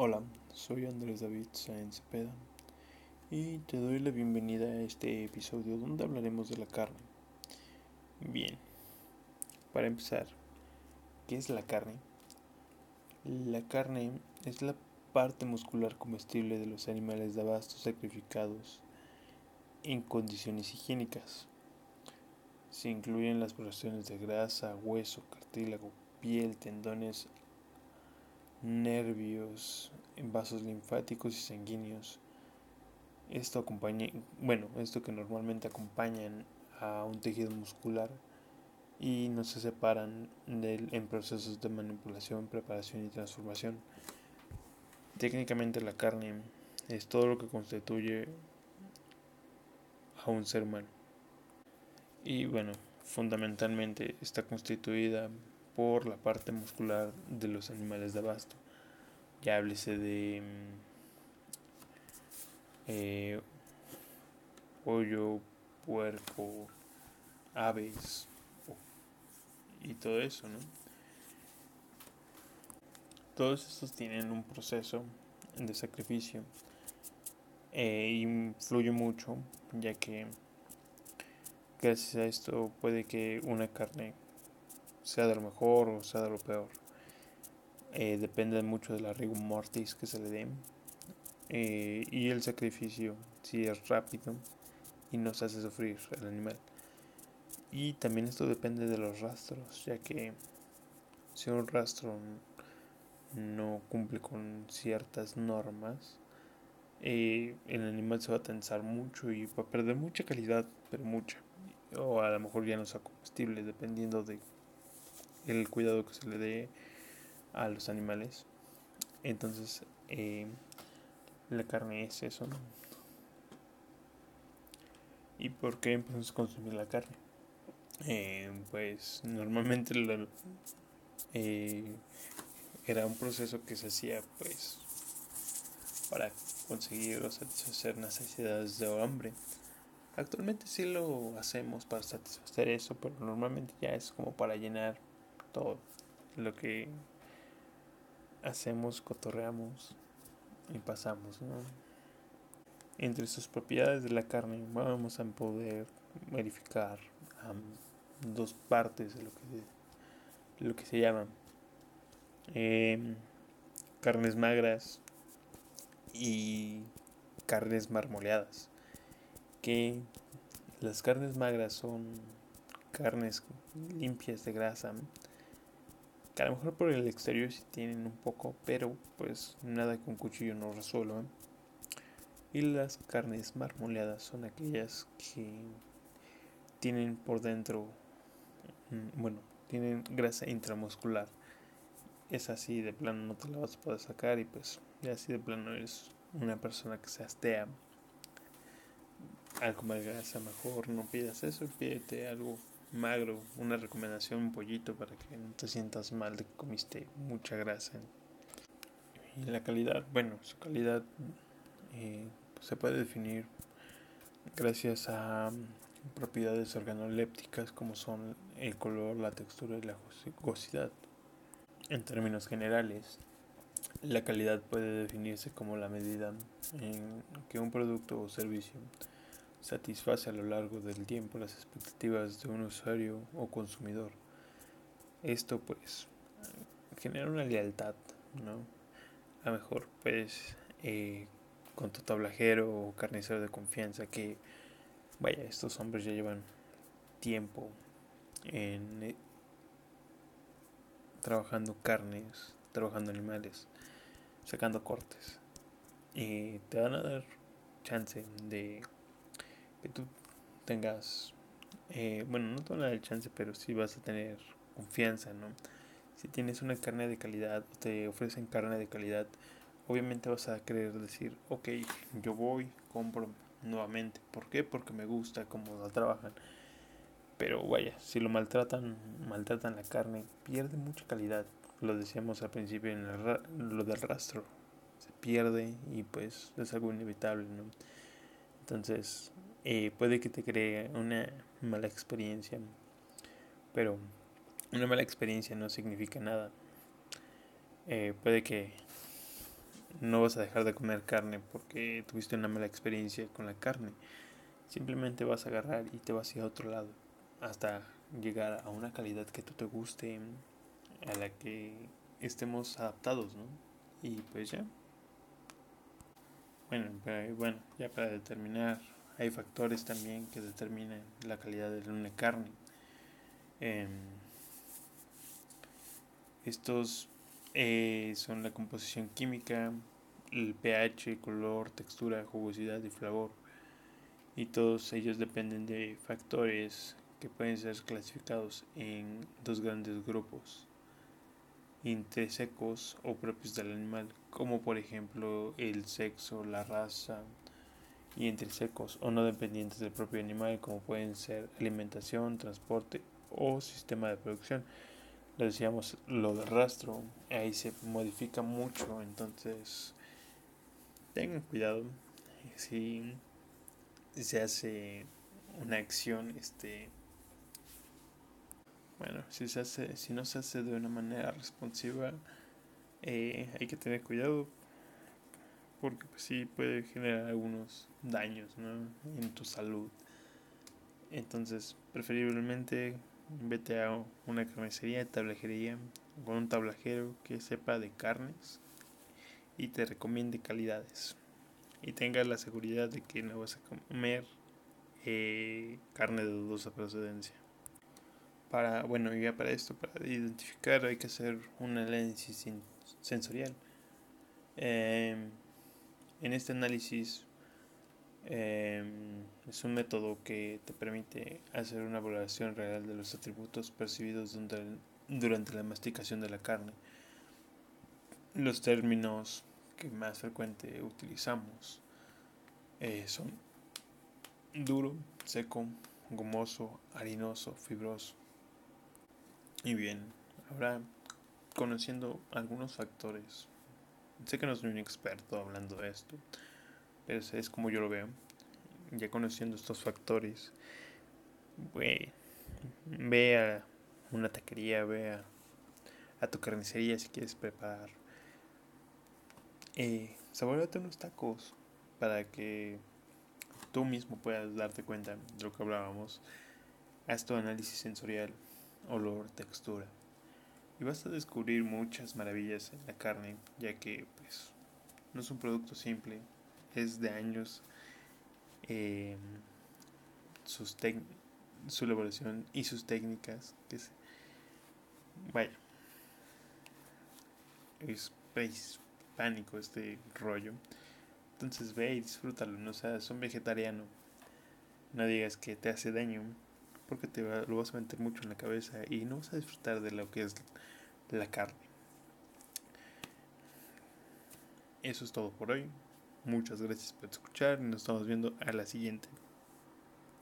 Hola, soy Andrés David Sáenz Cepeda y te doy la bienvenida a este episodio donde hablaremos de la carne. Bien, para empezar, ¿qué es la carne? La carne es la parte muscular comestible de los animales de abasto sacrificados en condiciones higiénicas. Se incluyen las porciones de grasa, hueso, cartílago, piel, tendones, nervios, vasos linfáticos y sanguíneos. Esto acompaña, bueno, esto que normalmente acompañan a un tejido muscular y no se separan en procesos de manipulación, preparación y transformación. Técnicamente la carne es todo lo que constituye a un ser humano. Y bueno, fundamentalmente está constituida por la parte muscular de los animales de abasto. Ya háblese de mm, eh, pollo, puerco, aves y todo eso, ¿no? Todos estos tienen un proceso de sacrificio e influye mucho, ya que gracias a esto puede que una carne sea de lo mejor o sea de lo peor. Eh, depende mucho de la rigor mortis que se le dé. Eh, y el sacrificio, si es rápido y no se hace sufrir el animal. Y también esto depende de los rastros, ya que si un rastro no cumple con ciertas normas, eh, el animal se va a tensar mucho y va a perder mucha calidad, pero mucha. O a lo mejor ya no sea comestible, dependiendo de el cuidado que se le dé a los animales. Entonces, eh, la carne es eso. ¿Y por qué empezamos a consumir la carne? Eh, pues normalmente eh, era un proceso que se hacía pues para conseguir o satisfacer necesidades de hambre. Actualmente sí lo hacemos para satisfacer eso, pero normalmente ya es como para llenar todo lo que hacemos, cotorreamos y pasamos. Entre sus propiedades de la carne vamos a poder verificar dos partes de lo que, lo que se llaman em, carnes magras y carnes marmoleadas. Que las carnes magras son carnes limpias de grasa que a lo mejor por el exterior sí tienen un poco, pero pues nada que un cuchillo no resuelva. Y las carnes marmoleadas son aquellas que tienen por dentro, mm, bueno, tienen grasa intramuscular. Es así, de plano no te la vas a poder sacar y pues ya así de plano eres una persona que se astea al comer grasa mejor no pidas eso, pídete algo magro, una recomendación, un pollito para que no te sientas mal de que comiste mucha grasa. Y la calidad, bueno, su calidad eh, se puede definir gracias a mm, propiedades organolépticas como son el color, la textura y la jugosidad. En términos generales, la calidad puede definirse como la medida en que un producto o servicio satisface a lo largo del tiempo las expectativas de un usuario o consumidor. Esto pues genera una lealtad, ¿no? A lo mejor pues eh, con tu tablajero o carnicero de confianza que vaya, estos hombres ya llevan tiempo en eh, trabajando carnes, trabajando animales, sacando cortes. Y te van a dar chance de que tú tengas, eh, bueno, no toda la chance, pero sí vas a tener confianza, ¿no? Si tienes una carne de calidad, te ofrecen carne de calidad, obviamente vas a querer decir, ok, yo voy, compro nuevamente. ¿Por qué? Porque me gusta cómo la trabajan. Pero vaya, si lo maltratan, maltratan la carne, pierde mucha calidad. Lo decíamos al principio en lo del rastro. Se pierde y pues es algo inevitable, ¿no? Entonces, eh, puede que te cree una mala experiencia, pero una mala experiencia no significa nada. Eh, puede que no vas a dejar de comer carne porque tuviste una mala experiencia con la carne. Simplemente vas a agarrar y te vas a ir a otro lado hasta llegar a una calidad que tú te guste, a la que estemos adaptados, ¿no? Y pues ya. Bueno, bueno, ya para determinar, hay factores también que determinan la calidad de una carne. Em, estos eh, son la composición química, el pH, color, textura, jugosidad y flavor. Y todos ellos dependen de factores que pueden ser clasificados en dos grandes grupos intrínsecos o propios del animal, como por ejemplo el sexo, la raza, y intrínsecos o no dependientes del propio animal, como pueden ser alimentación, transporte o sistema de producción. Le decíamos lo del rastro, ahí se modifica mucho, entonces tengan cuidado si se hace una acción este bueno, si, se hace, si no se hace de una manera responsiva, eh, hay que tener cuidado porque pues, sí puede generar algunos daños en tu salud. Entonces, preferiblemente vete a una carnicería, tablajería, con un tablajero que sepa de carnes y te recomiende calidades. Y tengas la seguridad de que no vas a comer eh, carne de dudosa procedencia para, bueno, ya para esto, para identificar hay que hacer un análisis sensorial. Em, en este análisis em, es un método que te permite hacer una valoración real de los atributos percibidos durante la masticación de la carne. Los términos que más frecuente utilizamos eh, son duro, seco, gomoso, harinoso, fibroso. Y bien, ahora conociendo algunos factores, sé que no soy un experto hablando de esto, pero es como yo lo veo. Ya conociendo estos factores, ve, ve a una taquería, ve a, tu carnicería si quieres preparar. Eh, unos tacos para que tú mismo puedas darte cuenta de lo que hablábamos. Haz tu análisis sensorial olor, textura. Y vas a descubrir muchas maravillas en la carne, ya que pues no es un producto simple, es de años em, sus su elaboración y sus técnicas. Que vaya, es pánico este rollo. Entonces ve y disfrútalo, no seas un vegetariano. No digas que te hace daño porque te lo vas a meter mucho en la cabeza y no vas a disfrutar de lo que es la carne. Eso es todo por hoy. Muchas gracias por escuchar nos estamos viendo a la siguiente.